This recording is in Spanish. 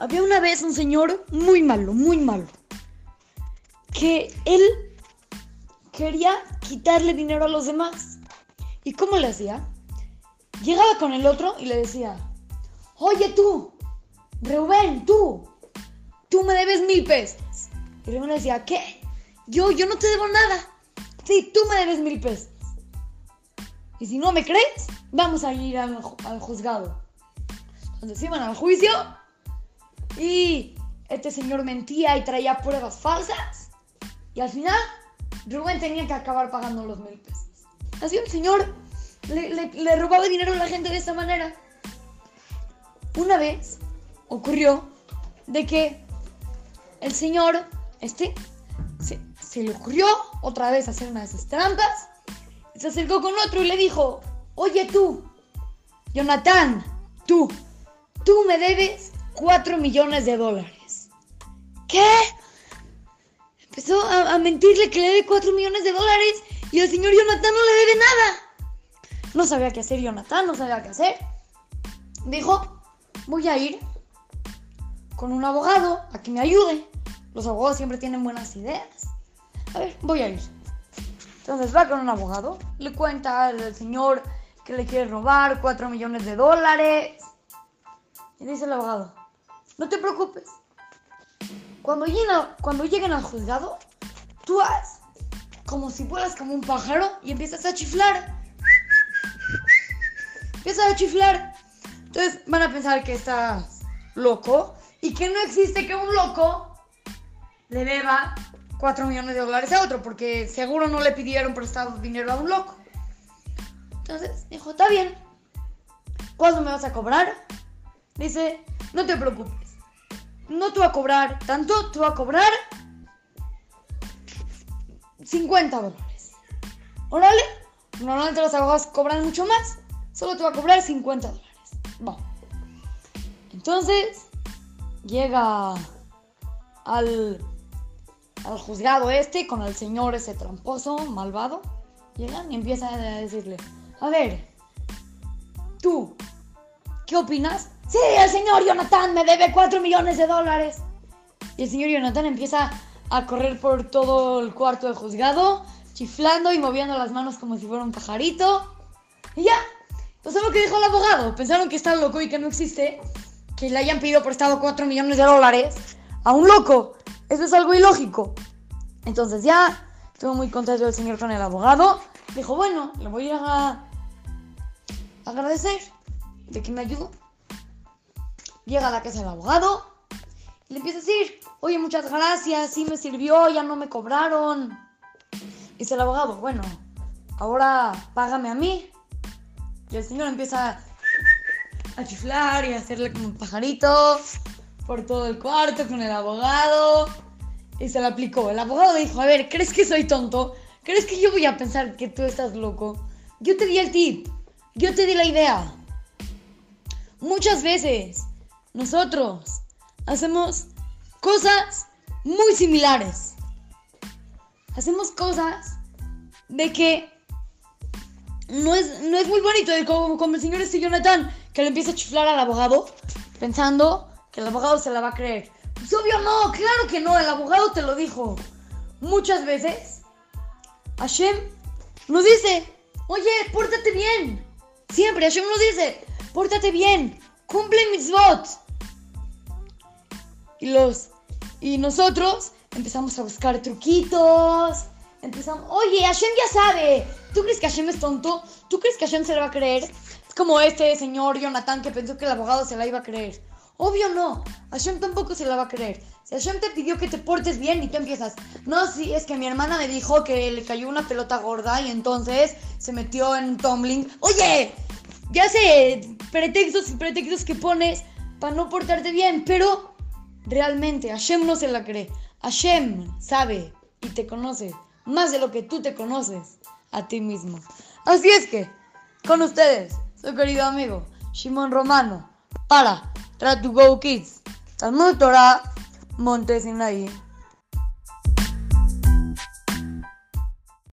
Había una vez un señor muy malo, muy malo, que él quería quitarle dinero a los demás. ¿Y cómo le hacía? Llegaba con el otro y le decía, oye tú, Reuben, tú, tú me debes mil pesos. Y decía, ¿qué? Yo, yo no te debo nada. Sí, tú me debes mil pesos. Y si no me crees, vamos a ir al, al juzgado. Entonces iban al juicio y este señor mentía y traía pruebas falsas. Y al final, Rubén tenía que acabar pagando los mil pesos. Así el señor le, robaba dinero a la gente de esta manera. Una vez ocurrió de que el señor, este, se, se le ocurrió otra vez hacer una de esas trampas. Se acercó con otro y le dijo, oye tú, Jonathan, tú, tú me debes 4 millones de dólares. ¿Qué? Empezó a, a mentirle que le debe 4 millones de dólares y el señor Jonathan no le debe nada. No sabía qué hacer Jonathan, no sabía qué hacer. Dijo, voy a ir con un abogado a que me ayude. Los abogados siempre tienen buenas ideas. A ver, voy a ir. Entonces va con un abogado, le cuenta al señor que le quiere robar 4 millones de dólares. Y dice el abogado, no te preocupes. Cuando lleguen, a- cuando lleguen al juzgado, tú haz como si fueras como un pájaro y empiezas a chiflar. Empiezas a chiflar. Entonces van a pensar que estás loco y que no existe que un loco le deba 4 millones de dólares a otro, porque seguro no le pidieron prestado dinero a un loco. Entonces dijo, está bien. ¿Cuándo me vas a cobrar? Dice, no te preocupes. No te voy a cobrar tanto, te voy a cobrar 50 dólares. Órale. Normalmente los abogados cobran mucho más. Solo te voy a cobrar 50 dólares. Va. Entonces, llega al, al juzgado este con el señor ese tramposo, malvado. Llegan y empiezan a decirle, a ver, tú, ¿qué opinas? Sí, el señor Jonathan me debe 4 millones de dólares. Y el señor Jonathan empieza a correr por todo el cuarto del juzgado, chiflando y moviendo las manos como si fuera un pajarito. Y ya, pasó lo que dijo el abogado. Pensaron que está loco y que no existe. Que le hayan pedido prestado 4 millones de dólares a un loco. Eso es algo ilógico. Entonces ya, estuvo muy contento el señor con el abogado. Dijo, bueno, le voy a agradecer de que me ayudó. Llega la casa del abogado y le empieza a decir, oye, muchas gracias, sí me sirvió, ya no me cobraron. Dice el abogado, bueno, ahora págame a mí. Y el señor empieza a chiflar y a hacerle como un pajarito por todo el cuarto con el abogado. Y se lo aplicó. El abogado dijo, a ver, ¿crees que soy tonto? ¿Crees que yo voy a pensar que tú estás loco? Yo te di el tip. Yo te di la idea. Muchas veces nosotros hacemos cosas muy similares. Hacemos cosas de que no es, no es muy bonito, como, como el señor este Jonathan, que le empieza a chiflar al abogado, pensando que el abogado se la va a creer. Pues obvio no, claro que no, el abogado te lo dijo. Muchas veces, Hashem nos dice, oye, pórtate bien. Siempre Hashem nos dice, pórtate bien, cumple mitzvot. Y los y nosotros empezamos a buscar truquitos. Empezamos, oye, Hashem ya sabe. ¿Tú crees que Hashem es tonto? ¿Tú crees que Hashem se la va a creer? Es como este señor Jonathan que pensó que el abogado se la iba a creer. Obvio no, Hashem tampoco se la va a creer. Si Hashem te pidió que te portes bien y tú empiezas, no, sí, es que mi hermana me dijo que le cayó una pelota gorda y entonces se metió en un tumbling. Oye, ya sé, pretextos y pretextos que pones para no portarte bien, pero realmente Hashem no se la cree. Hashem sabe y te conoce más de lo que tú te conoces a ti mismo. Así es que, con ustedes, su querido amigo Shimon Romano, para Try to Go Kids, Talmud Torah, Monte.